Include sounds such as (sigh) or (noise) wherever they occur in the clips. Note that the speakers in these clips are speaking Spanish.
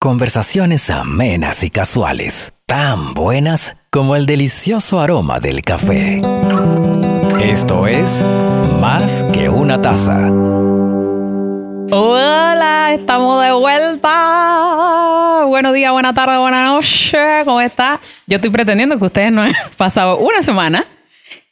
Conversaciones amenas y casuales, tan buenas como el delicioso aroma del café. Esto es Más que una taza. Hola, estamos de vuelta. Buenos días, buena tarde, buena noche. ¿Cómo está? Yo estoy pretendiendo que ustedes no (laughs) han pasado una semana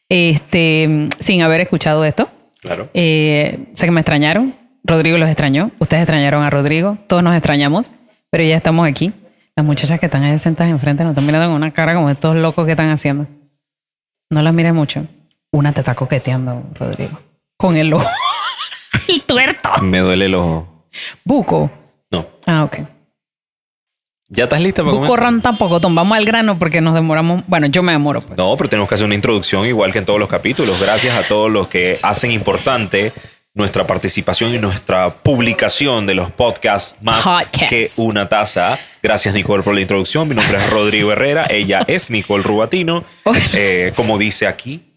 este, sin haber escuchado esto. Claro. Eh, sé que me extrañaron. Rodrigo los extrañó. Ustedes extrañaron a Rodrigo. Todos nos extrañamos. Pero ya estamos aquí. Las muchachas que están ahí sentadas enfrente nos están mirando con una cara como estos locos que están haciendo. No las mires mucho. Una te está coqueteando, Rodrigo. Con el ojo. (laughs) el tuerto. Me duele el ojo. Buco. No. Ah, ok. ¿Ya estás lista para Buco comenzar? tampoco. Tom, vamos al grano porque nos demoramos. Bueno, yo me demoro. Pues. No, pero tenemos que hacer una introducción igual que en todos los capítulos. Gracias a todos los que hacen importante nuestra participación y nuestra publicación de los podcasts más Podcast. que una taza. Gracias Nicole por la introducción. Mi nombre es Rodrigo Herrera. Ella es Nicole Rubatino, eh, como dice aquí.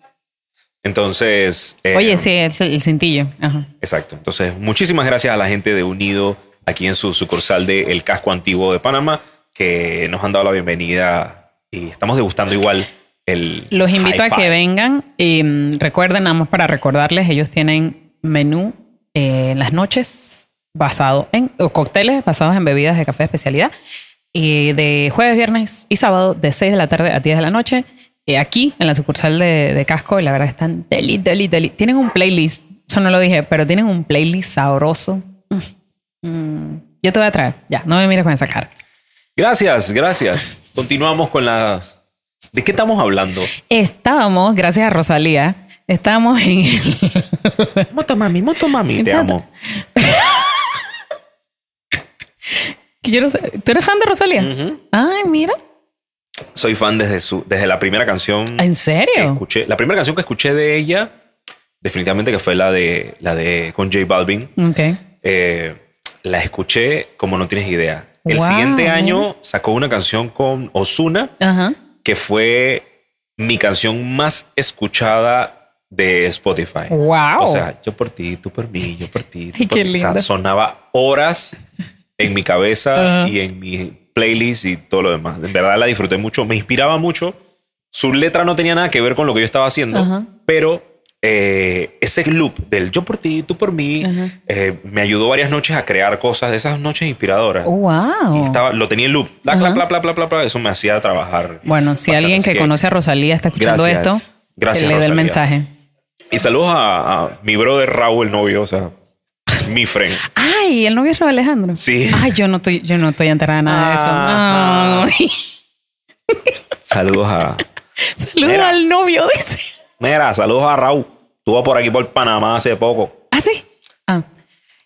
Entonces, eh, Oye, sí, es el, cintillo. Ajá. Exacto. Entonces, muchísimas gracias a la gente de Unido aquí en su sucursal de El Casco Antiguo de Panamá que nos han dado la bienvenida y estamos degustando igual el. Los invito a que vengan. Y, mm, recuerden, más para recordarles, ellos tienen menú eh, en las noches basado en o cócteles basados en bebidas de café de especialidad. Y de jueves, viernes y sábado, de 6 de la tarde a 10 de la noche, eh, aquí en la sucursal de, de Casco. Y la verdad están deli, deli, deli. Tienen un playlist, eso no lo dije, pero tienen un playlist sabroso. Mm. Mm. Yo te voy a traer. Ya, no me mires con esa cara. Gracias, gracias. Continuamos con la. ¿De qué estamos hablando? Estábamos, gracias a Rosalía, estábamos en el. (laughs) Moto mami, moto mami, te amo. Que yo no sé- ¿Tú eres fan de Rosalía? Ay, mira. Soy fan desde su, desde la primera canción ¿En que serio? escuché. La primera canción que escuché de ella, definitivamente que fue la de la de con J Balvin. Ok. Eh, la escuché como no tienes idea. El Wow, siguiente año sacó una canción con Osuna que fue mi canción más escuchada de Spotify. Wow. O sea, yo por ti, tú por mí, yo por ti. tú Ay, por qué mí. O sea, lindo. sonaba horas en mi cabeza Ajá. y en mi playlist y todo lo demás. En verdad la disfruté mucho, me inspiraba mucho. Su letra no tenía nada que ver con lo que yo estaba haciendo, Ajá. pero eh, ese loop del yo por ti, tú por mí, Ajá. eh, me ayudó varias noches a crear cosas de esas noches inspiradoras. Oh, wow. Y estaba, lo tenía en loop. Bla, bla, bla, bla, bla, bla. Eso me hacía trabajar. bueno, si alguien Así que, conoce a Rosalía está escuchando Gracias. esto, Gracias, que le dé el mensaje. Y saludos a, a mi brother Raúl, el novio, o sea, mi friend. Ay, el novio es Raúl Alejandro. Sí. Ay, yo no estoy, yo no estoy enterada de nada de eso. (laughs) Saludos a. Saludos Mira. al novio, dice. Mira, saludos a Raúl. Estuvo por aquí por Panamá hace poco. ¿Ah, sí? Ah.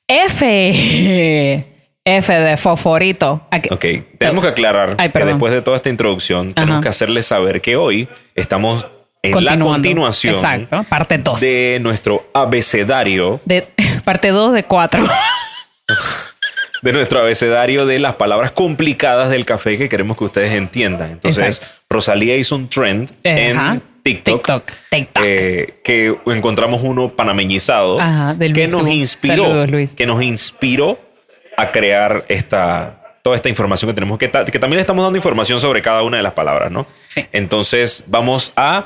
F. F de fosforito. Aquí- Ok, tenemos que aclarar Ay, que después de toda esta introducción, tenemos que hacerles saber que hoy estamos en la continuación Exacto. Parte 2. de nuestro abecedario, De, (laughs) parte 2 de 4. (laughs) de nuestro abecedario de las palabras complicadas del café que queremos que ustedes entiendan. Entonces, Exacto. Rosalía hizo un trend en TikTok. TikTok. TikTok. eh, que encontramos uno panameñizado Ajá, del que nos inspiró Saludos, Luis. que nos inspiró a crear esta toda esta información que tenemos que, ta- que también estamos dando información sobre cada una de las palabras no Sí. entonces vamos a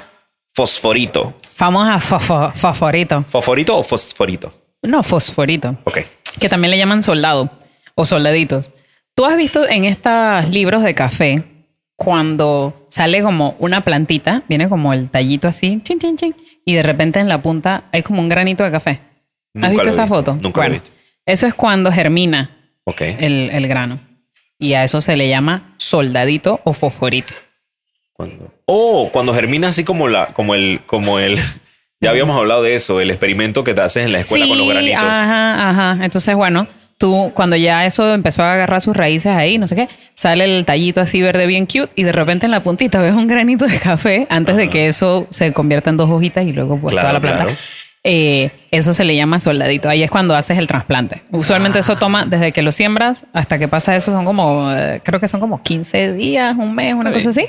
fosforito Vamos a fosfo- fosforito. fosforito o fosforito No, fosforito. ok Que también le llaman soldado o soldaditos. Tú has visto en estos libros de café cuando sale como una plantita, viene como el tallito así, chin, chin, chin, y de repente en la punta hay como un granito de café. Nunca ¿Has visto esa visto, foto? nunca lo he visto. Eso es cuando germina ok el, el grano. Y a eso se le llama soldadito o fosforito. Cuando oh cuando germina así como la como el como el (laughs) ya habíamos hablado de eso el experimento que te haces en la escuela con los granitos Ajá, ajá. Entonces, bueno, tú cuando ya eso empezó a agarrar sus raíces ahí, no sé qué, sale el tallito así verde bien cute y de repente en la puntita ves un granito de café antes de que eso se convierta en dos hojitas y luego pues Claro, toda la planta. claro. Eh, eso se le llama soldadito. Ahí es cuando haces el trasplante. Usualmente eso toma desde que lo siembras hasta que pasa eso son como, eh, creo que son como 15 días, un mes, una cosa así.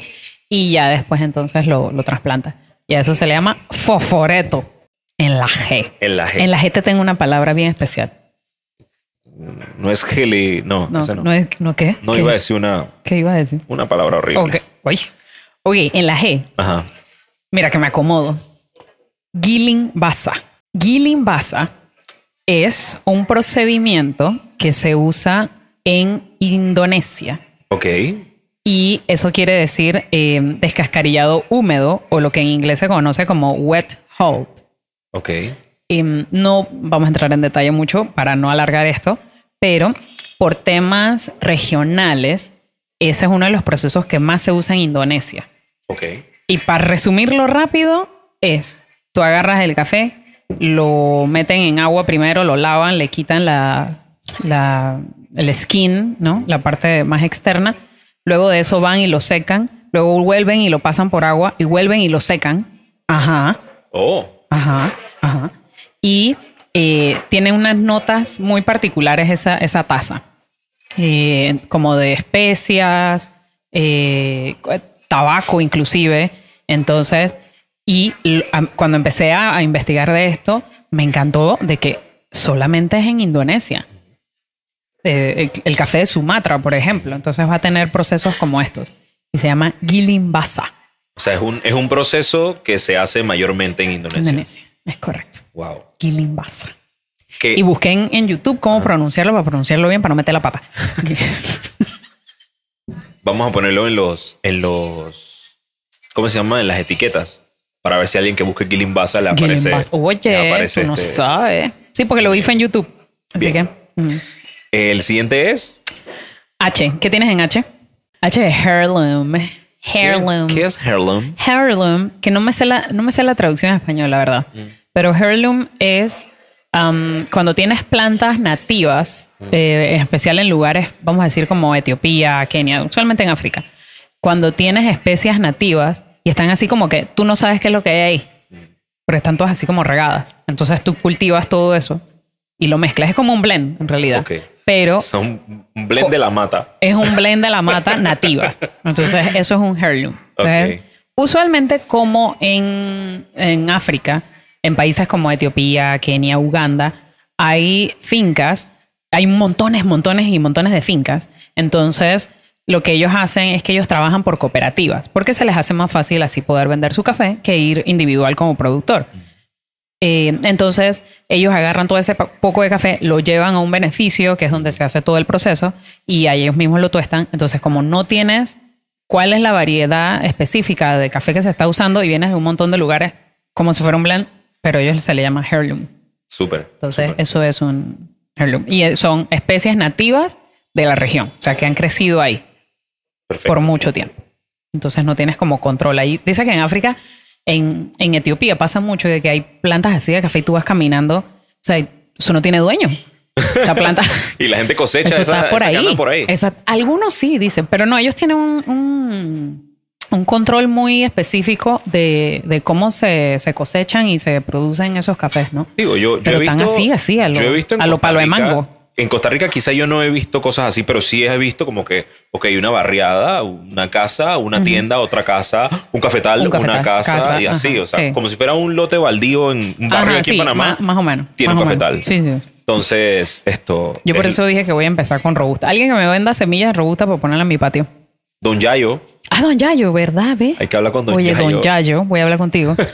Y ya después entonces lo, lo trasplantas. Y a eso se le llama fosforeto en la G. en la G. En la G te tengo una palabra bien especial. No es geli. No, No, ese no. no. es, ¿no qué? No ¿Qué iba a decir una, ¿Qué iba a decir? una palabra horrible. Ok, Uy. Ok, en la G, Ajá. mira que me acomodo. Giling Basa. Giling Basa es un procedimiento que se usa en Indonesia. Ok. Y eso quiere decir eh, descascarillado húmedo o lo que en inglés se conoce como wet hold. Ok. Em, no vamos a entrar en detalle mucho para no alargar esto, pero por temas regionales, ese es uno de los procesos que más se usa en Indonesia. Ok. Y para resumirlo rápido, es, tú agarras el café, lo meten en agua primero, lo lavan, le quitan la, la- el skin, ¿no? La parte más externa. Luego de eso van y lo secan. Luego vuelven y lo pasan por agua y vuelven y lo secan. Ajá. Oh. Ajá, ajá. Y eh, tiene unas notas muy particulares esa, esa taza, Eh, como de especias, eh, tabaco inclusive. Entonces, y cuando empecé a, a investigar de esto, me encantó de que solamente es en Indonesia. Eh, el, el café de Sumatra, por ejemplo. Entonces va a tener procesos como estos. Y se llama Gilimbasa, O sea, es un, es un proceso que se hace mayormente en Indonesia. Indonesia. Es correcto. Wow. Gilimbasa. Que, Y busqué en, YouTube cómo pronunciarlo para pronunciarlo bien, para no meter la pata. (laughs) vamos a ponerlo en los, en los, ¿cómo se llama? En las etiquetas. Para ver si alguien que busque Gilimbasa le aparece. Gilimbasa. Oye, le aparece tú no este- sabes. Sí, porque lo vi fue en YouTube. Así Bien. que. mm. El siguiente es. H. ¿Qué tienes en H? H de Heirloom. Heirloom. ¿Qué, qué es Heirloom? Heirloom, que no me sé la, no me sé la traducción en español, la verdad. Pero heirloom es um, cuando tienes plantas nativas, eh, en especial en lugares, vamos a decir como Etiopía, Kenia, usualmente en África. Cuando tienes especias nativas y están así como que tú no sabes qué es lo que hay ahí, porque están todas así como regadas. Entonces tú cultivas todo eso y lo mezclas. Es como un blend, en realidad. Ok. Pero Son un blend de la mata. es un blend de la mata nativa. Entonces, eso es un heirloom. Entonces, usualmente como en, en África, en países como Etiopía, Kenia, Uganda, hay fincas, hay montones, montones y montones de fincas. Entonces, lo que ellos hacen es que ellos trabajan por cooperativas, porque se les hace más fácil así poder vender su café que ir individual como productor. Eh, entonces, ellos agarran todo ese po- poco de café, lo llevan a un beneficio, que es donde se hace todo el proceso, y ahí ellos mismos lo tuestan. Entonces, como no tienes cuál es la variedad específica de café que se está usando y vienes de un montón de lugares, como si fuera un blend, pero ellos se le llama heirloom. Súper. Entonces, súper. eso es un heirloom. Y eh, son especies nativas de la región, o sea, que han crecido ahí Perfecto. por mucho tiempo. Entonces no tienes como control ahí. Dice que en África, en, en Etiopía pasa mucho de que hay plantas así de café y tú vas caminando, o sea, eso no tiene dueño. La planta... (laughs) Y la gente cosecha eso esa, está por esa ahí. por ahí. Esa- algunos sí, dicen, pero no, ellos tienen un, un, un control muy específico de, de cómo se, se cosechan y se producen esos cafés, ¿no? Digo, yo, yo Pero he visto. así, así, a lo- yo he visto en a lo palo de mango. En Costa Rica quizá yo no he visto cosas así, pero sí he visto como que, ok, una barriada, una casa, una tienda, otra casa, un cafetal, Un cafetal, una casa, casa, y así, ajá, o sea, sí. como si fuera un lote baldío en un barrio Ajá, aquí sí, en Panamá. más o menos. tiene un cafetal. Sí, sí. Entonces, esto. Yo por eso dije que voy a empezar con robusta. Alguien que me venda semillas de robusta para ponerla en mi patio. Don Yayo, Ah, don Yayo, ¿verdad? ¿Ve? hay que hablar con Don Oye, Yayo. don Yayo, voy a hablar contigo. (laughs)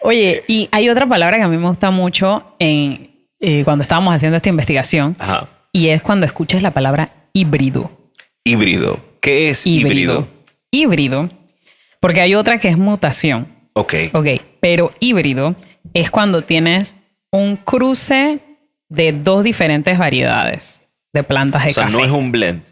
Oye, y hay otra palabra que a mí me gusta mucho en, eh, cuando estábamos haciendo esta investigación Ajá. y es cuando escuches la palabra híbrido. Híbrido. ¿Qué es híbrido? Híbrido. Porque hay otra que es mutación. Ok. Ok, pero híbrido es cuando tienes un cruce de dos diferentes variedades de plantas de O sea, café. no es un blend.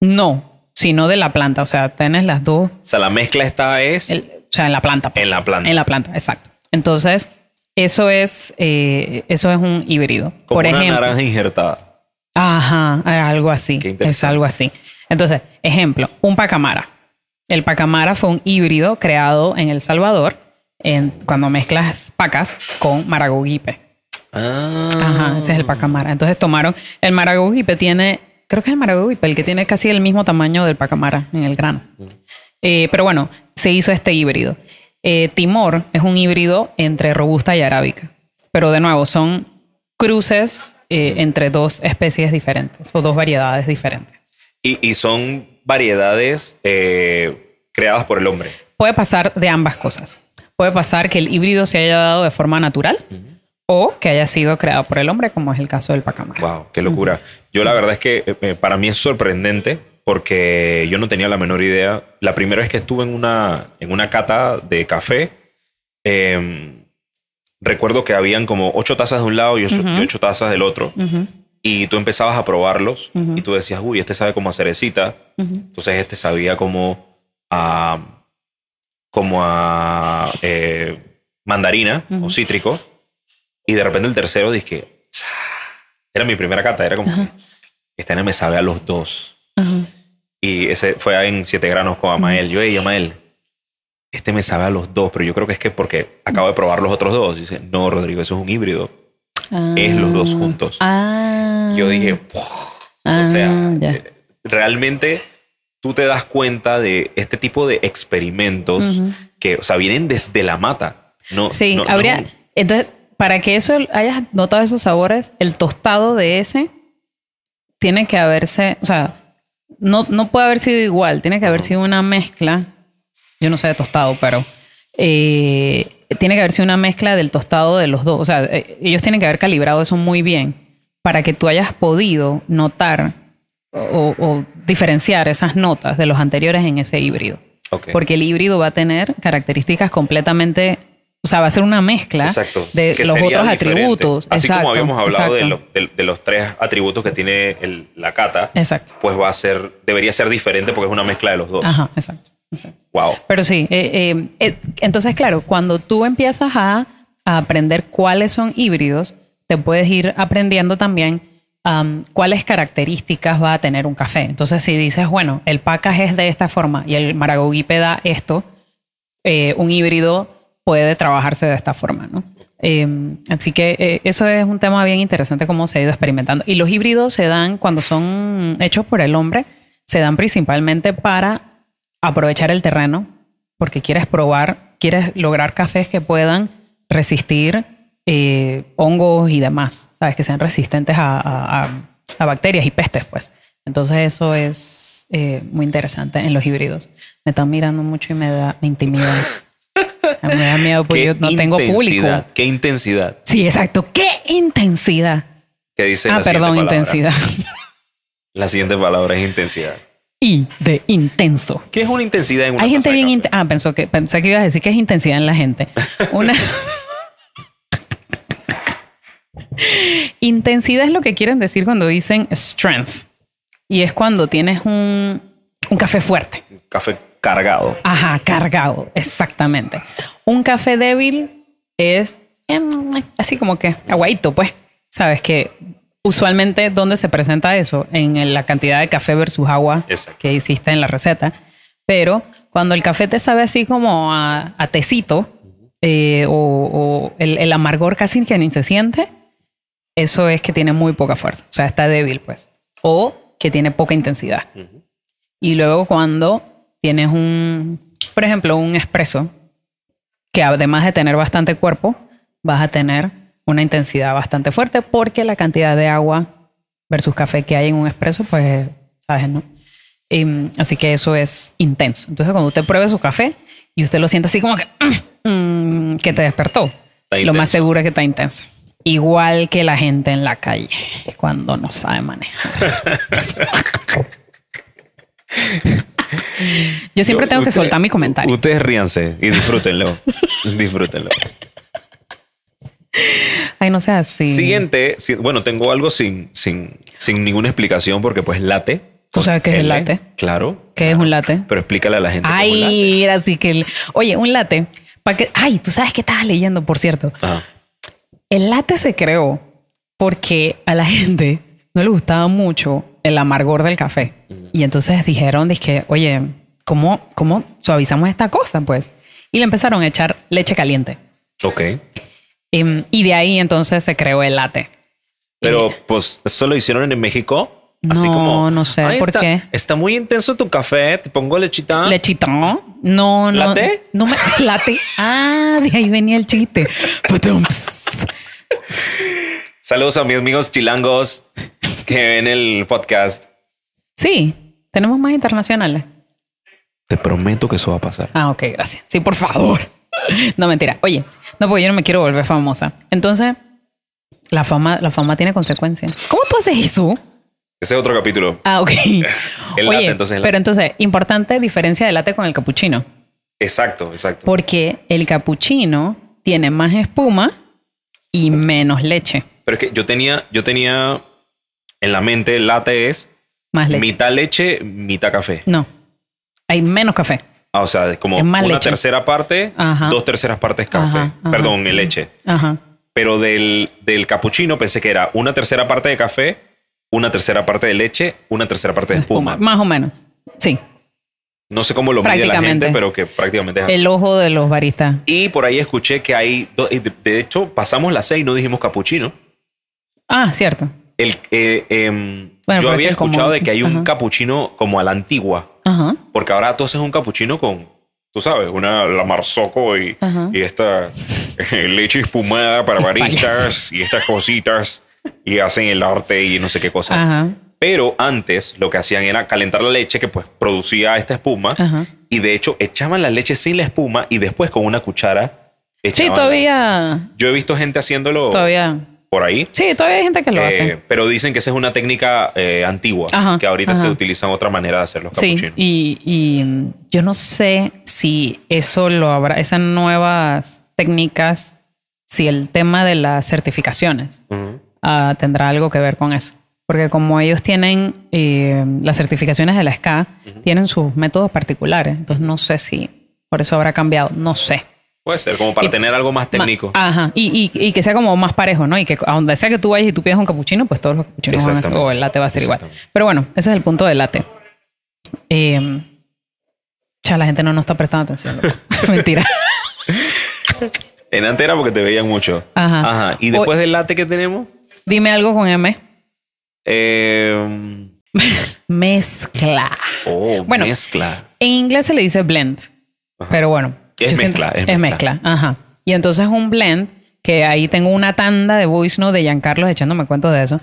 No, sino de la planta. O sea, tienes las dos. O sea, la mezcla esta es el- o sea, en la planta. pues. en la planta. En la planta, exacto. Entonces, eso es, eh, eso es un híbrido. como Por una ejemplo. naranja injertada. Ajá, algo así. Es algo así. Entonces, ejemplo, un pacamara. El pacamara fue un híbrido creado en El Salvador en, cuando mezclas pacas con maragogipe. Ah. Ajá, ese es el pacamara. Entonces tomaron, el maragogipe tiene, creo que es el maragogipe, el que tiene casi el mismo tamaño del pacamara en el grano. Eh, pero bueno, se hizo este híbrido. Eh, Timor es un híbrido entre robusta y arábica. Pero de nuevo, son cruces eh, entre dos especies diferentes o dos variedades diferentes. Y, y son variedades eh, creadas por el hombre. Puede pasar de ambas cosas. Puede pasar que el híbrido se haya dado de forma natural o que haya sido creado por el hombre, como es el caso del pacamar. Wow, qué locura. Yo la verdad es que para mí es sorprendente porque yo no tenía la menor idea. La primera vez que estuve en una, en una cata de café, em, recuerdo que habían como ocho tazas de un lado y ocho, y ocho tazas del otro. Y tú empezabas a probarlos y tú decías, uy, este sabe como a cerecita. Entonces este sabía como a, como a eh, mandarina o cítrico. Y de repente el tercero dije, era mi primera cata, era como, este me sabe a los dos. Y ese fue en Siete Granos con Amael. Yo, hey, Amael, este me sabe a los dos, pero yo creo que es que porque acabo de probar los otros dos. Y dice, no, Rodrigo, eso es un híbrido. Es los dos juntos. Ah. Yo dije, o sea, Ah, ya. eh, realmente tú te das cuenta de este tipo de experimentos que, o sea, vienen desde la mata. No, Sí, no- no- habría. Entonces, para que eso hayas notado esos sabores, el tostado de ese tiene que haberse. O sea, no, no puede haber sido igual, tiene que haber sido una mezcla. Yo no sé de tostado, pero. eh, tiene que haber sido una mezcla del tostado de los dos. O sea, eh, ellos tienen que haber calibrado eso muy bien para que tú hayas podido notar o, o diferenciar esas notas de los anteriores en ese híbrido. Porque el híbrido va a tener características completamente, o sea, va a ser una mezcla Exacto. de los otros atributos. Así Exacto, como habíamos hablado de, exacto, lo- de- de los tres atributos que tiene el- la cata, Exacto. pues va a ser, debería ser diferente porque es una mezcla de los dos. Ajá, exacto. exacto. Wow. Pero sí, eh, eh, eh, entonces, claro, cuando tú empiezas a, a aprender cuáles son híbridos, te puedes ir aprendiendo también am, cuáles características va a tener un café. Entonces, si dices, bueno, el package es de esta forma y el Maragogipe da esto, eh, un híbrido puede trabajarse de esta forma, ¿no? Eh, así que eh, eso es un tema bien interesante cómo se ha ido experimentando. Y los híbridos se dan cuando son hechos por el hombre, se dan principalmente para aprovechar el terreno, porque quieres probar, quieres lograr cafés que puedan resistir eh, hongos y demás, ¿sabes? Que sean resistentes a bacterias y pestes, pues. Entonces eso es eh, muy interesante en los híbridos. Me están mirando mucho y me da me (laughs) me da miedo porque Qué yo no tengo público. Qué intensidad. Sí, exacto. ¡Qué intensidad! ¿Qué dice ah, la perdón, palabra? intensidad. (laughs) La siguiente palabra es intensidad. y de intenso. ¿Qué es una intensidad en una Hay gente bien int- Ah, pensó que, pensé que ibas a decir que es intensidad en la gente. (laughs) Una. intensidad es lo que quieren decir cuando dicen strength. Y es cuando tienes un, un café fuerte. Café cargado. Ajá, cargado. Exactamente. Un café débil es em, así como que aguadito, pues. Sabes que usualmente, ¿dónde se presenta eso? En la cantidad de café versus agua Exacto. que hiciste en la receta. Pero cuando el café te sabe así como a, a tecito eh, o, o el, el amargor casi que ni se siente, eso es que tiene muy poca fuerza. O sea, está débil, pues. O que tiene poca intensidad. Y luego cuando tienes un, por ejemplo, un espresso, que además de tener bastante cuerpo, vas a tener una intensidad bastante fuerte porque la cantidad de agua versus café que hay en un espresso, pues, sabes, ¿no? Em, así que eso es intenso. Entonces, cuando usted pruebe su café y usted lo siente así como que, (clears throat) mm, que te despertó, lo más seguro es que está intenso. Igual que la gente en la calle cuando no sabe manejar. (laughs) Yo siempre Yo- tengo que soltar mi comentario. Ustedes ríanse y disfrútenlo. (laughs) disfrútenlo. Ay, no sea así. Siguiente, si- bueno, tengo algo sin, sin, sin ninguna explicación porque pues late. ¿Tú sabes qué es el L, latte? Claro. ¿Qué es un latte? Pero explícale a la gente. Ay, era así que... el- Oye, un latte. ¿para qué? Ay, tú sabes que estabas leyendo, por cierto. Ajá. El latte se creó porque a la (laughs) gente no le gustaba mucho el amargor del café. Y entonces dijeron, dije, oye, ¿cómo, ¿cómo suavizamos esta cosa? Pues. Y le empezaron a echar leche caliente. Ok. Em, y de ahí entonces se creó el latte. Pero pues eso lo hicieron en México. Así No, como. no sé, "Ay, ¿por está, qué? Está muy intenso tu café. Te pongo lechita. Lechita, ¿no? No, no. ¿Latte? No me. (laughs) Latte. Ah, de ahí venía el chiste. Ps. (laughs) Saludos a mis amigos chilangos que ven el podcast. Sí, tenemos más internacionales. Te prometo que eso va a pasar. Ah, ok, gracias. Sí, por favor. (laughs) No, mentira. Oye, no, porque yo no me quiero volver famosa. Entonces, la fama, la fama tiene consecuencias. ¿Cómo tú haces eso? Ese es otro capítulo. Ah, ok. (laughs) El (laughs) Oye, latte, entonces. el pero entonces, importante diferencia del latte con el cappuccino. Exacto, exacto. Porque el cappuccino tiene más espuma y menos leche. Pero es que yo tenía, yo tenía en la mente el latte es Más leche. mitad leche, mitad café. No. Hay menos café. Ah, o sea, es como Es una leche. tercera parte, Ajá. dos terceras partes café. Ajá, ajá. Perdón, en leche. Ajá. Pero del, del cappuccino pensé que era una tercera parte de café, una tercera parte de leche, una tercera parte de espuma. Más o menos. Sí. No sé cómo lo mide la gente, pero que prácticamente es así. El ojo de los baristas. Y por ahí escuché que hay, de, de hecho, pasamos las seis y no dijimos cappuccino. Ah, cierto. El, eh, em, Bueno, yo había es que como- escuchado de que hay un Ajá. cappuccino como a la antigua, Ajá. porque ahora tú haces un cappuccino con, tú sabes, una la marzocco y, y esta (laughs) leche espumada para Sí, baristas y estas cositas y hacen el arte y no sé qué cosa. Ajá. Pero antes lo que hacían era calentar la leche que pues producía esta espuma Ajá. y de hecho echaban la leche sin la espuma y después con una cuchara Sí, echaban la- todavía. Yo he visto gente haciéndolo Todavía. Por ahí. Sí, todavía hay gente que lo eh, hace. pero dicen que esa es una técnica eh, antigua, Ajá, que ahorita ajá. se utiliza otra manera de hacer los Sí, capuchinos. y, y, mm, yo no sé si eso lo habrá, esas nuevas técnicas, si el tema de las certificaciones Ujú. ah, tendrá algo que ver con eso. Porque como ellos tienen eh, las certificaciones de la SCA, tienen sus métodos particulares. Entonces no sé si por eso habrá cambiado. No sé. Puede ser, como para Y- tener algo más Ma- técnico. Ajá. Y, y- y que sea como más parejo, ¿no? Y que a donde sea que tú vayas y tú pidas un capuchino, pues todos los capuchinos van a ser, o el latte va a ser igual. Pero bueno, ese es el punto del latte. Eh, cha, la gente no nos está prestando atención. (laughs) Mentira. En antera porque te veían mucho. Ajá. Y después del latte que tenemos, Dime algo con M. eh, (laughs) Mezcla. oh, Bueno. mezcla. En inglés se le dice blend. Pero bueno. Es yo mezcla, es es mezcla. mezcla. Ajá. Y entonces un blend, que ahí tengo una tanda de voice note de Giancarlo echándome cuentos de eso.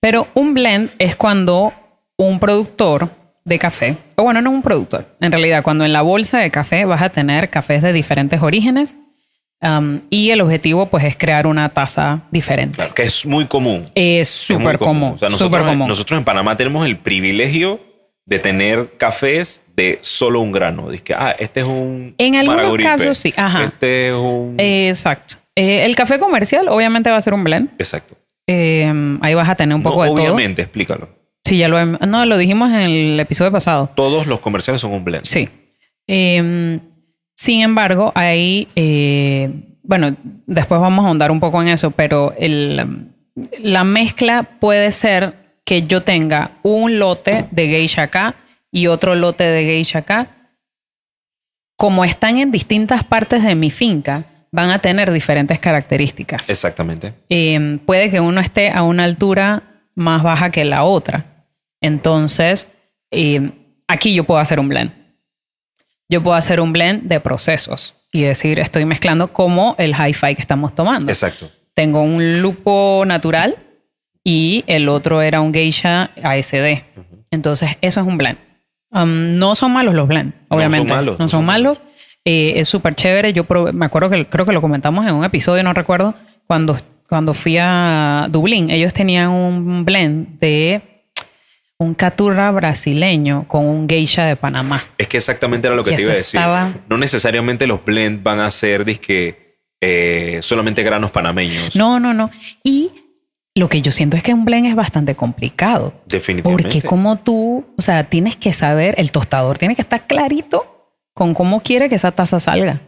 Pero un blend es cuando un productor de café, o bueno, no un productor, en realidad, cuando en la bolsa de café vas a tener cafés de diferentes orígenes um, y el objetivo pues es crear una taza diferente. Claro, que es muy común. Es súper común, O sea, súper nosotros, común. nosotros en Panamá tenemos el privilegio de tener cafés de solo un grano. Dice que, ah, este es un. En algunos Maraguripe, casos sí, ajá. Este es un. Exacto. Eh, el café comercial obviamente va a ser un blend. Exacto. Eh, ahí vas a tener un No, poco de todo. obviamente, explícalo. Sí, ya lo no lo dijimos en el episodio pasado. Todos los comerciales son un blend. Sí. Eh, sin embargo, hay eh, bueno, después vamos a ahondar un poco en eso, pero el, la mezcla puede ser que yo tenga un lote de geisha acá y otro lote de geisha acá. Como están en distintas partes de mi finca, van a tener diferentes características. Exactamente. Eh, puede que uno esté a una altura más baja que la otra. Entonces, eh, aquí yo puedo hacer un blend. Yo puedo hacer un blend de procesos y decir, estoy mezclando como el hi-fi que estamos tomando. Exacto. Tengo un lupo natural y el otro era un geisha ASD. Entonces, eso es un blend. Um, no son malos los blends, son obviamente. malos, No no son, son malos. Eh, es súper chévere. Yo probé- me acuerdo que creo que lo comentamos en un episodio, no recuerdo, cuando, cuando fui a Dublín. Ellos tenían un blend de un caturra brasileño con un geisha de Panamá. Es que exactamente era lo que Y te iba a decir. estaba- No necesariamente los blend van a ser disque eh, solamente granos panameños. No, no, no. Y lo que yo siento es que un blend es bastante complicado. Definitivamente. Porque como tú, o sea, tienes que saber, el tostador tiene que estar clarito con cómo quiere que esa taza salga.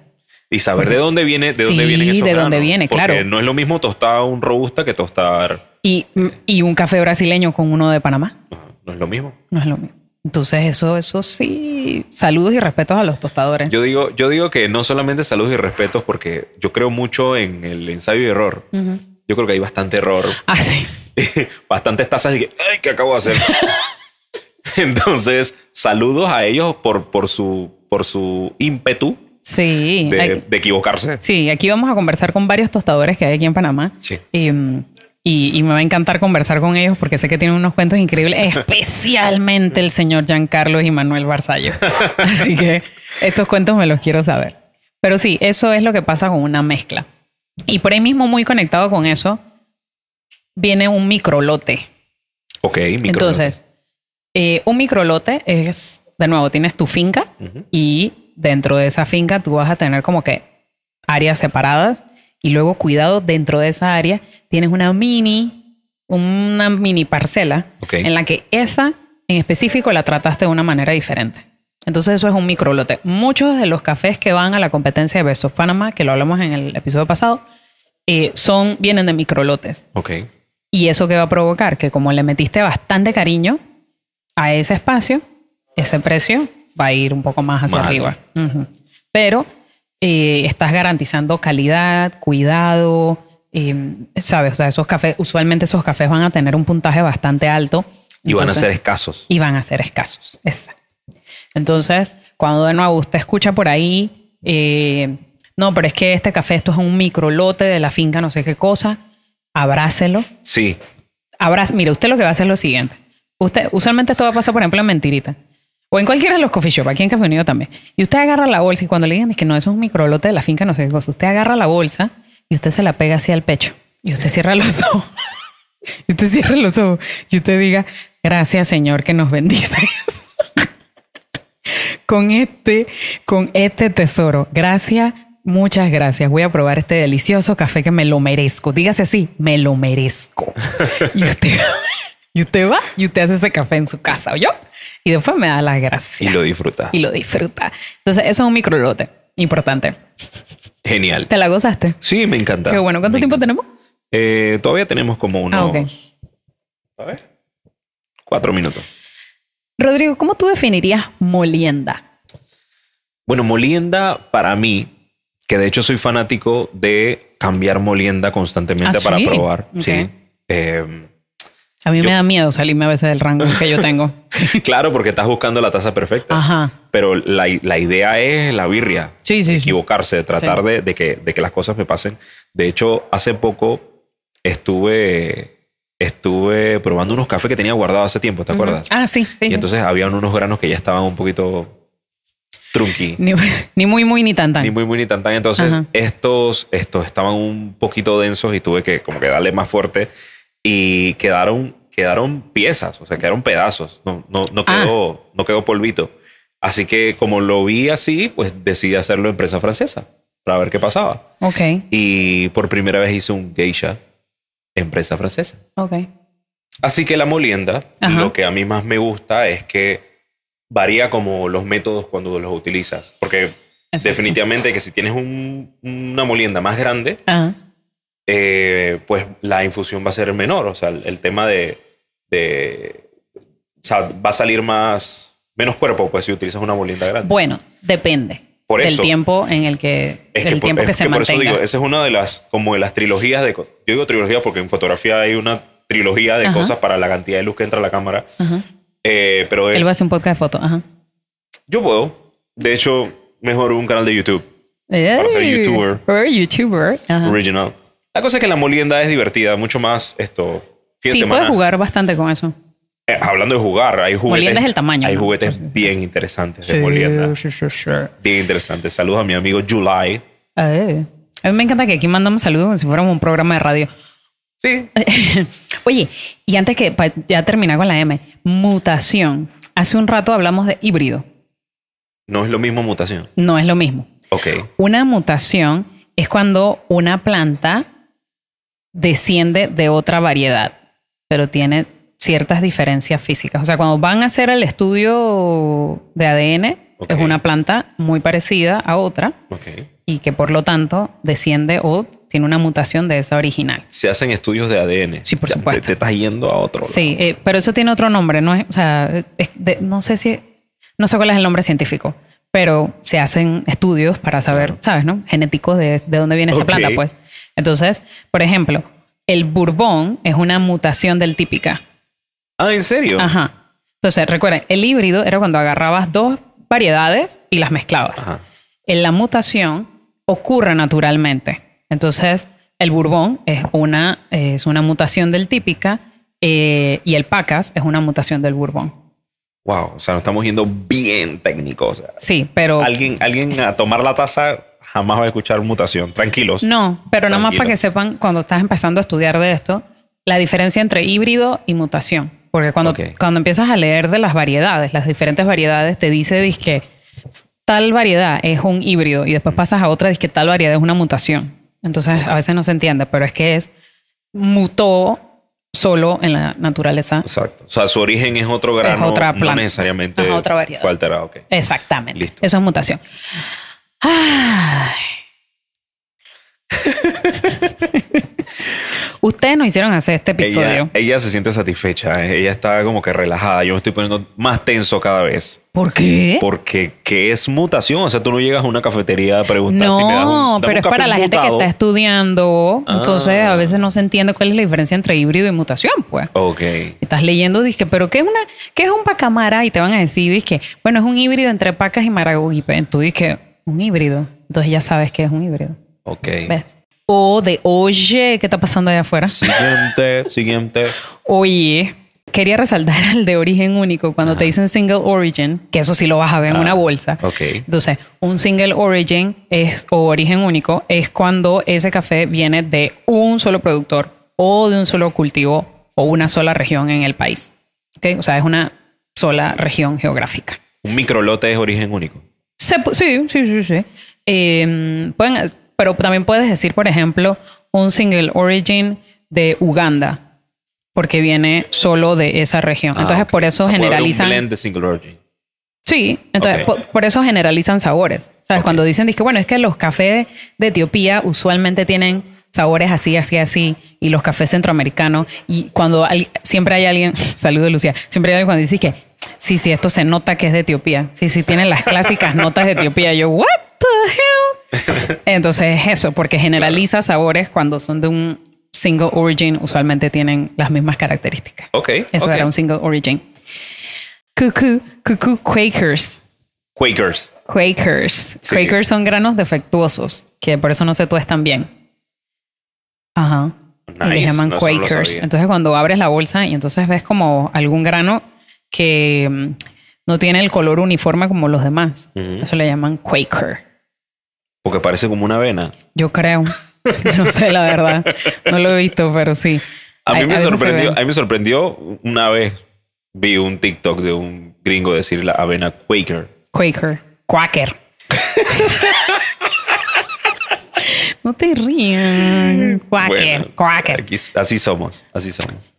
Y saber de dónde viene, de dónde Sí, vienen esos de dónde granos. viene, Porque claro. no es lo mismo tostar un robusta que tostar. Y, y un café brasileño con uno de Panamá. Ajá, No es lo mismo. No es lo mismo. Entonces, eso, eso sí. Saludos y respetos a los tostadores. Yo digo, yo digo que no solamente saludos y respetos, porque yo creo mucho en el ensayo y error. Ujú. Yo creo que hay bastante error. Ah, sí. (laughs) Bastantes tazas de que, ay, ¿qué acabo de hacer? (laughs) Entonces, saludos a ellos por, por, su, por su ímpetu Sí. de, de equivocarse. sí, aquí vamos a conversar con varios tostadores que hay aquí en Panamá. Sí. Y, Y, y me va a encantar conversar con ellos porque sé que tienen unos cuentos increíbles, (laughs) especialmente el señor Giancarlo y Manuel Barzallo. Así que esos cuentos me los quiero saber. Pero sí, eso es lo que pasa con una mezcla. Y por ahí mismo, muy conectado con eso, viene un microlote. Ok, micro. Entonces, eh, un microlote es, de nuevo, tienes tu finca y dentro de esa finca tú vas a tener como que áreas separadas y luego cuidado dentro de esa área tienes una mini, una mini parcela Ok. en la que esa en específico la trataste de una manera diferente. Entonces eso es un microlote. Muchos de los cafés que van a la competencia de Best of Panama, que lo hablamos en el episodio pasado, eh, son, vienen de microlotes. Ok. ¿Y eso qué va a provocar? Que como le metiste bastante cariño a ese espacio, ese precio va a ir un poco más hacia Más arriba. Ujú. Pero eh, estás garantizando calidad, cuidado, eh, ¿sabes? O sea, esos cafés, usualmente esos cafés van a tener un puntaje bastante alto. Y van a ser escasos. y van a ser escasos. Exacto. Entonces, cuando de nuevo usted escucha por ahí, eh, no, pero es que este café, esto es un microlote de la finca, no sé qué cosa, abrácelo. Sí. Abraza, mire, usted lo que va a hacer es lo siguiente. Usted, usualmente esto va a pasar, por ejemplo, en Mentirita. O en cualquiera de los coffee shop, aquí en Café Unido también. Y usted agarra la bolsa y cuando le digan es que no, eso es un microlote de la finca, no sé qué cosa. Usted agarra la bolsa y usted se la pega hacia el pecho. Y usted cierra los (laughs) ojos. Y usted cierra los ojos. Y usted diga, gracias Señor que nos bendice. Con este, con este tesoro. Gracias, muchas gracias. Voy a probar este delicioso café que me lo merezco. Dígase así, me lo merezco. y usted, (laughs) y usted va y usted hace ese café en su casa, ¿oyó? Y después me da las gracias. Y lo disfruta. Y lo disfruta. Entonces, eso es un microlote. Importante. Genial. ¿Te la gozaste? Sí, me encanta. Qué bueno. ¿Cuánto Me tiempo encanta. tenemos? Eh, todavía tenemos como unos... Ah, ok. A ver. Cuatro minutos. Rodrigo, ¿cómo tú definirías molienda? Bueno, molienda para mí, que de hecho soy fanático de cambiar molienda constantemente ¿Ah, para sí? probar. Sí. Eh, A mí Yo- me da miedo salirme a veces del rango que yo tengo. (laughs) claro, porque estás buscando la taza perfecta. Ajá. Pero la, la idea es la birria. Sí, sí, sí. Equivocarse, tratar Sí. de, de que, de que las cosas me pasen. De hecho, hace poco estuve, estuve probando unos cafés que tenía guardados hace tiempo, ¿te acuerdas? Ah, sí. sí, Y entonces habían unos granos que ya estaban un poquito trunky. Ni, (laughs) ni muy, muy, ni tan, tan. Ni muy, muy, ni tan, tan. Entonces, Ajá. estos, estos estaban un poquito densos y tuve que como que darle más fuerte y quedaron, quedaron piezas, o sea, quedaron pedazos. No, no, no, Ah. quedó, no quedó polvito. Así que como lo vi así, pues decidí hacerlo en prensa francesa para ver qué pasaba. Ok, Y por primera vez hice un geisha en prensa francesa. ok. Así que la molienda, Ajá. lo que a mí más me gusta es que varía como los métodos cuando los utilizas. Porque Exacto. definitivamente que si tienes un- una molienda más grande, eh, pues la infusión va a ser menor. O sea, el, el tema de, de- O sea, va a salir más... Menos cuerpo, pues, si utilizas una molienda grande. Bueno, depende Por del eso. tiempo en el que, Es del que, por, tiempo es que se por eso mantenga. digo, esa es una de las, como de las trilogías de... co- Yo digo trilogía porque en fotografía hay una trilogía de Ajá. cosas para la cantidad de luz que entra a la cámara. Ajá. Eh, pero es... Él va a hacer un podcast de fotos. Ajá. Yo puedo. De hecho, mejor un canal de YouTube Para ser youtuber. or YouTuber. Ajá. original. La cosa es que la molienda es divertida, mucho más esto. Fin Sí, semana. puedes jugar bastante con eso. Eh, hablando de jugar, hay juguetes. Molienda es el tamaño, Hay ¿no? juguetes bien interesantes de molienda. sí, sí, sí. Bien interesantes. Saludos a mi amigo July. Ay. A mí me encanta que aquí mandamos saludos como si fuéramos un programa de radio. Sí. (laughs) Oye, y antes que ya terminar con la M, mutación. Hace un rato hablamos de híbrido. No es lo mismo mutación. No es lo mismo. Ok. Una mutación es cuando una planta desciende de otra variedad, pero tiene ciertas diferencias físicas. O sea, cuando van a hacer el estudio de ADN, es una planta muy parecida a otra y que por lo tanto desciende o tiene una mutación de esa original. Se hacen estudios de ADN. Sí, por Ya, supuesto. Te, estás yendo a otro. Sí, eh, pero eso tiene otro nombre, no es, o sea, es de- no sé si, no sé cuál es el nombre científico, pero se hacen estudios para saber, ¿sabes, no? Genéticos de, de dónde viene esta planta, pues. Entonces, por ejemplo, el bourbon es una mutación del típica. Ah, ¿en serio? Ajá. Entonces, recuerden, el híbrido era cuando agarrabas dos variedades y las mezclabas. Ajá. En la mutación ocurre naturalmente. Entonces, el bourbon es una, es una mutación del típica eh, y el pacas es una mutación del bourbon. Wow, o sea, nos estamos yendo bien técnicos. O sea, Sí, pero... alguien, alguien a tomar la taza jamás va a escuchar mutación. Tranquilos. No, pero nada más para que sepan, cuando estás empezando a estudiar de esto, la diferencia entre híbrido y mutación. Porque cuando, Ok. cuando empiezas a leer de las variedades, las diferentes variedades, te dice que tal variedad es un híbrido y después pasas a otra, que tal variedad es una mutación. Entonces a veces no se entiende, pero es que es mutó solo en la naturaleza. Exacto. O sea, su origen es otro grano. otra no planta. necesariamente Ajá, otra variedad. fue alterado. ok. Exactamente. Listo. Eso es mutación. Ay. (laughs) Ustedes nos hicieron hacer este episodio. Ella, ella se siente satisfecha. eh, Ella está como que relajada. Yo me estoy poniendo más tenso cada vez. ¿Por qué? Porque, ¿qué es mutación? O sea, tú no llegas a una cafetería a preguntar No, si me das un dame pero un es para la gente que está estudiando. Ah. Entonces a veces no se entiende cuál es la diferencia entre híbrido y mutación, pues. Ok. Estás leyendo, dije, pero ¿qué es una, qué es un pacamara? Y te van a decir, dije, bueno, es un híbrido entre pacas y maragogipe. Tú dices, un híbrido. Entonces ya sabes que es un híbrido. Ok. ¿Ves? O de, oye, ¿qué está pasando allá afuera? Siguiente, (laughs) siguiente. Oye, quería resaltar el de origen único cuando te dicen single origin, que eso sí lo vas a ver en Ah, una bolsa. ok. Entonces, un single origin es, o origen único es cuando ese café viene de un solo productor o de un solo cultivo o una sola región en el país. ¿Ok? O sea, es una sola región geográfica. Un microlote es origen único. Se sí, sí, sí, sí. Eh, pueden, pero también puedes decir, por ejemplo, un single origin de Uganda, porque viene solo de esa región. Ah, Entonces, por eso O sea, puede haber generalizan. Un blend de single origin. Sí, entonces por, por eso generalizan sabores. ¿Sabes? Cuando dicen que bueno, es que los cafés de Etiopía usualmente tienen sabores así, así, así, y los cafés centroamericanos, y cuando hay- siempre hay alguien, (laughs) saludo Lucía, siempre hay alguien cuando dice que sí, sí, esto se nota que es de Etiopía. Sí, sí, tienen las clásicas (laughs) notas de Etiopía. Yo, what the hell? Entonces es eso, porque generaliza sabores cuando son de un single origin, usualmente tienen las mismas características. Ok. Eso era un single origin. Cuckoo, cuckoo Quakers. Quakers. Quakers. Sí. Quakers son granos defectuosos, que por eso no se tuestan bien. Ajá. y les Nice, llaman no, Quakers. entonces cuando abres la bolsa y entonces ves como algún grano que mm, no tiene el color uniforme como los demás. Eso le llaman Quaker. Porque parece como una avena. Yo creo. (laughs) no sé la verdad. No lo he visto, pero sí. A mí Ay, me sorprendió, a mí me sorprendió una vez vi un TikTok de un gringo decir la avena Quaker. Quaker. Quaker. (laughs) no te rías. Quaker. Bueno, Quaker. aquí- así somos, así somos.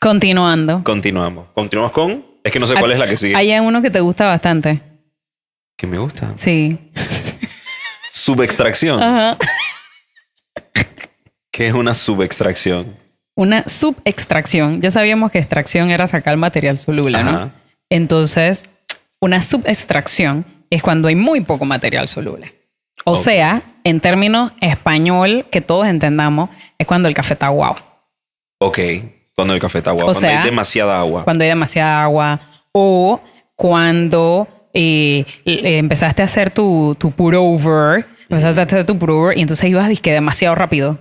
Continuando. Continuamos. Continuamos con. Es que no sé cuál es la que sigue. Hay uno que te gusta bastante. Que me gusta. Sí. Subextracción. Ajá. ¿Qué es una subextracción? Una subextracción. Ya sabíamos que extracción era sacar material soluble, ¿no? Ajá. Entonces, una subextracción es cuando hay muy poco material soluble. O sea, en términos español que todos entendamos, es cuando el café está guau. Ok. Cuando el café está agua. O Cuando sea, hay demasiada agua. Cuando hay demasiada agua. O cuando eh, empezaste a hacer tu, tu pour over. Empezaste a hacer tu pour over y entonces ibas disque demasiado rápido.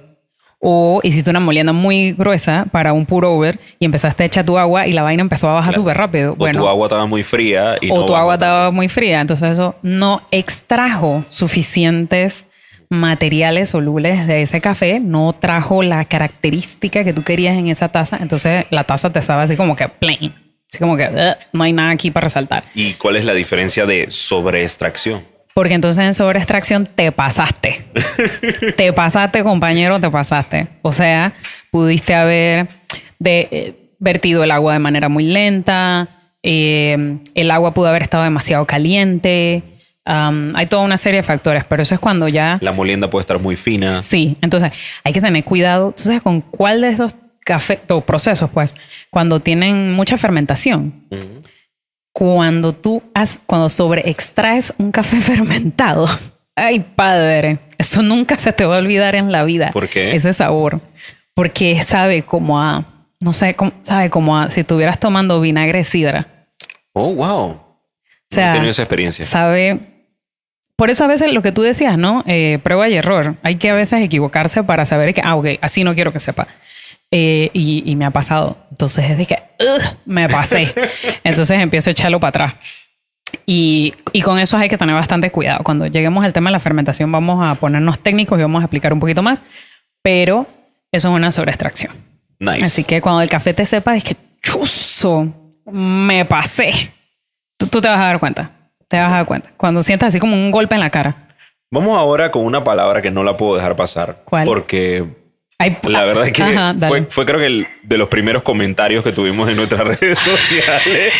O hiciste una molienda muy gruesa para un pour over y empezaste a echar tu agua y la vaina empezó a bajar Claro. súper rápido. o bueno, tu agua estaba muy fría y o no tu agua estaba muy fría. Entonces eso no extrajo suficientes materiales solubles de ese café, no trajo la característica que tú querías en esa taza. Entonces la taza te estaba así como que plain. Así como que "Ugh, no hay nada aquí para resaltar. ¿Y cuál es la diferencia de sobreextracción? Porque entonces en sobreextracción te pasaste. (laughs) te pasaste, compañero, te pasaste. O sea, pudiste haber de, eh, vertido el agua de manera muy lenta, eh, el agua pudo haber estado demasiado caliente. Um, hay toda una serie de factores, pero eso es cuando ya... La molienda puede estar muy fina. Sí, entonces hay que tener cuidado. ¿Tú sabes con cuál de esos café o procesos, pues, cuando tienen mucha fermentación? Ujú. cuando tú has, cuando sobreextraes un café (laughs) fermentado, ay padre, eso nunca se te va a olvidar en la vida. ¿Por qué? Ese sabor. Porque sabe como a, no sé, como- sabe como a si estuvieras tomando vinagre de sidra. Oh, wow. O sea, no he tenido esa experiencia. sabe, por eso a veces lo que tú decías, ¿no? Eh, prueba y error. Hay que a veces equivocarse para saber que, ah, ok, así no quiero que sepa. Eh, y, y me ha pasado. Entonces es de que, "Ugh, me pasé. (laughs) Entonces empiezo a echarlo para atrás. Y, y con eso hay que tener bastante cuidado. Cuando lleguemos al tema de la fermentación vamos a ponernos técnicos y vamos a explicar un poquito más, pero eso es una sobreextracción. Nice. Así que cuando el café te sepa, es que chuzo, me pasé. Tú, tú te vas a dar cuenta. Te vas a dar cuenta. Cuando sientas así como un golpe en la cara. Vamos ahora con una palabra que no la puedo dejar pasar. ¿Cuál? Porque Ay, la verdad es que Ajá, fue, fue creo que el, de los primeros comentarios que tuvimos en nuestras (laughs) redes sociales.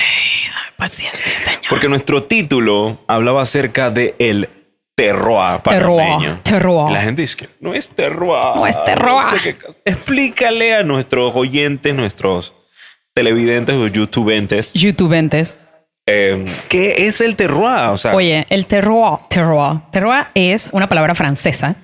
Paciencia, señor. Porque nuestro título hablaba acerca de el terroir panameño. terroir. La gente dice que no es terroir. No es terroir. sé qué cosa. Explícale a nuestros oyentes, nuestros televidentes o youtubentes, YouTubentes. Eh, ¿qué es el terroir? O sea, Oye, el terroir, terroir. Terroir es una palabra francesa,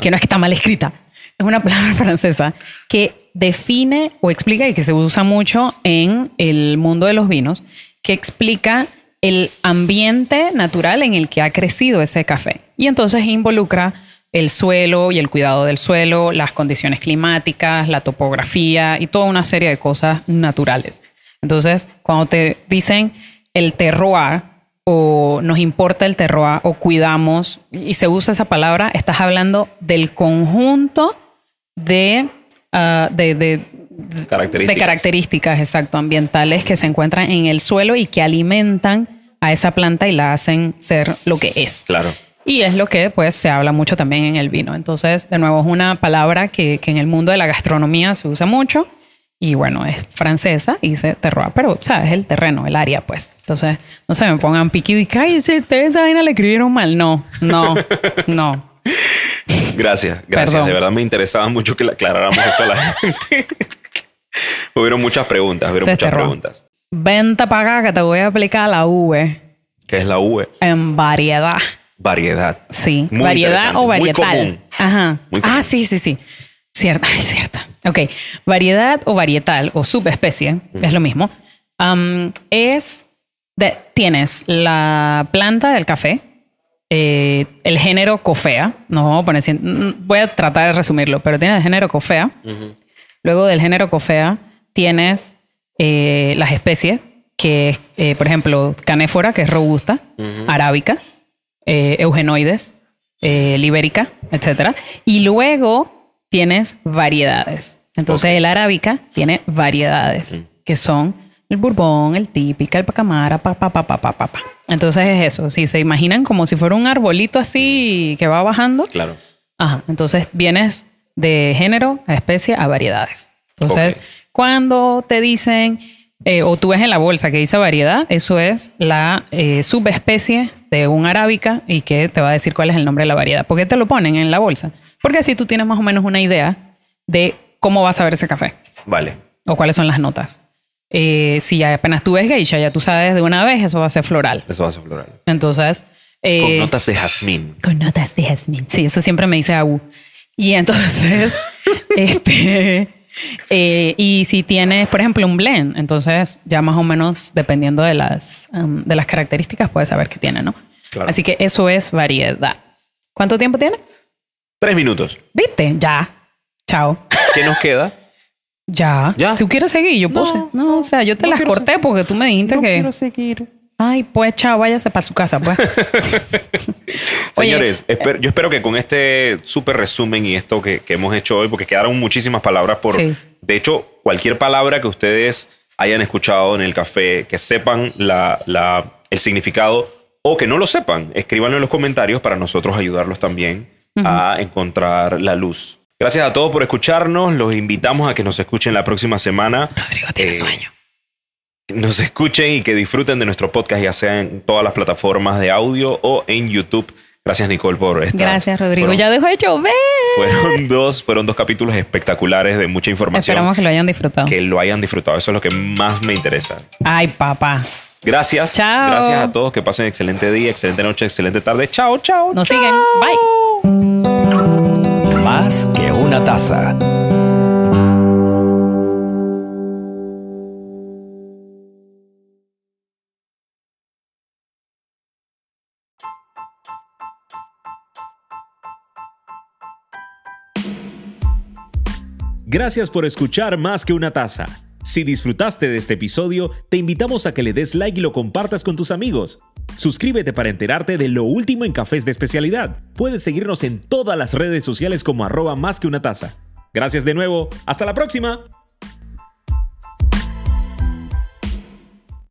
que no es que está mal escrita, es una (laughs) palabra francesa que define o explica y que se usa mucho en el mundo de los vinos, que explica el ambiente natural en el que ha crecido ese café. Y entonces involucra el suelo y el cuidado del suelo, las condiciones climáticas, la topografía y toda una serie de cosas naturales. Entonces, cuando te dicen el terroir o nos importa el terroir o cuidamos y se usa esa palabra, estás hablando del conjunto de, ah, de, de- de- Características. de características exacto, ambientales que se encuentran en el suelo y que alimentan a esa planta y la hacen ser lo que es. claro. Y es lo que pues se habla mucho también en el vino. Entonces, de nuevo, es una palabra que, que en el mundo de la gastronomía se usa mucho. Y bueno, es francesa y dice terroir, pero o sea, es el terreno, el área, pues. Entonces, no se me pongan piqui y ay, si ustedes esa vaina le escribieron mal. No, no, no. (laughs) Gracias, gracias. Perdón. De verdad me interesaba mucho que le aclaráramos eso a la (laughs) gente. (laughs) hubieron muchas preguntas, hubieron Se muchas preguntas. Vente para acá que te voy a aplicar la V ¿Qué es la V? en variedad. Variedad. Sí, Muy variedad o muy varietal. común. Ajá. Muy común. Ah, sí, sí, sí. Cierto, ay, cierto. Ok, variedad o varietal o subespecie, es lo mismo. Es, tienes la planta del café, eh, el género cofea, nos vamos a poner, mm, voy a tratar de resumirlo, pero tienes el género cofea. Luego del género cofea tienes eh, las especies, que es, eh, por ejemplo, canéfora, que es robusta, arábica, eh, eugenoides, libérica, etc. Y luego tienes variedades. Entonces Ok. el arábica tiene variedades, que son el bourbon, el típica, el pacamara, pa, pa, pa, pa, pa, pa. Entonces es eso. Si se imaginan como si fuera un arbolito así que va bajando, Claro. Ajá, entonces vienes de género a especie a variedades. Entonces, Ok. cuando te dicen, eh, o tú ves en la bolsa que dice variedad, eso es la eh, subespecie de un arábica y que te va a decir cuál es el nombre de la variedad. ¿Por qué te lo ponen en la bolsa? Porque así tú tienes más o menos una idea de cómo vas a ver ese café Vale. o cuáles son las notas. Eh, si ya apenas tú ves geisha, ya tú sabes de una vez, eso va a ser floral. Eso va a ser floral. Entonces... eh, Con notas de jazmín. con notas de jazmín. Sí, eso siempre me dice Agu. Y entonces, (laughs) este, eh, y si tienes, por ejemplo, un blend, entonces ya más o menos, dependiendo de las, um, de las características, puedes saber qué tiene, ¿no? Claro. Así que eso es variedad. ¿Cuánto tiempo tiene? Tres minutos. ¿Viste? Ya. Chao. ¿Qué nos queda? (laughs) Ya. Ya. Si tú quieres seguir, yo puse. No, o sea, yo te no las quiero corté porque tú me dijiste que. seguir. Ay, pues chao, váyase para su casa, pues. (laughs) (laughs) Oye, Señores, esper- yo espero que con este súper resumen y esto que, que hemos hecho hoy, porque quedaron muchísimas palabras por... Sí. De hecho, cualquier palabra que ustedes hayan escuchado en el café, que sepan la, la- el significado o que no lo sepan, escríbanlo en los comentarios para nosotros ayudarlos también a encontrar la luz. Gracias a todos por escucharnos. Los invitamos a que nos escuchen la próxima semana. Rodrigo tiene Eh, sueño. nos escuchen y que disfruten de nuestro podcast, ya sea en todas las plataformas de audio o en YouTube. Gracias, Nicole, por estar. Gracias, Rodrigo. Fueron, Ya dejó de llover. fueron dos, fueron dos capítulos espectaculares de mucha información. Esperamos que lo hayan disfrutado. Que lo hayan disfrado. Eso es lo que más me interesa. Ay, papá. Gracias. Chao. Gracias a todos. Que pasen excelente día, excelente noche, excelente tarde. Chao, chao. Nos siguen. Bye más que una taza. Gracias por escuchar Más que una taza. Si disfrutaste de este episodio, te invitamos a que le des like y lo compartas con tus amigos. Suscríbete para enterarte de lo último en cafés de especialidad. Puedes seguirnos en todas las redes sociales como arroba más que una taza. Gracias de nuevo. Hasta la próxima.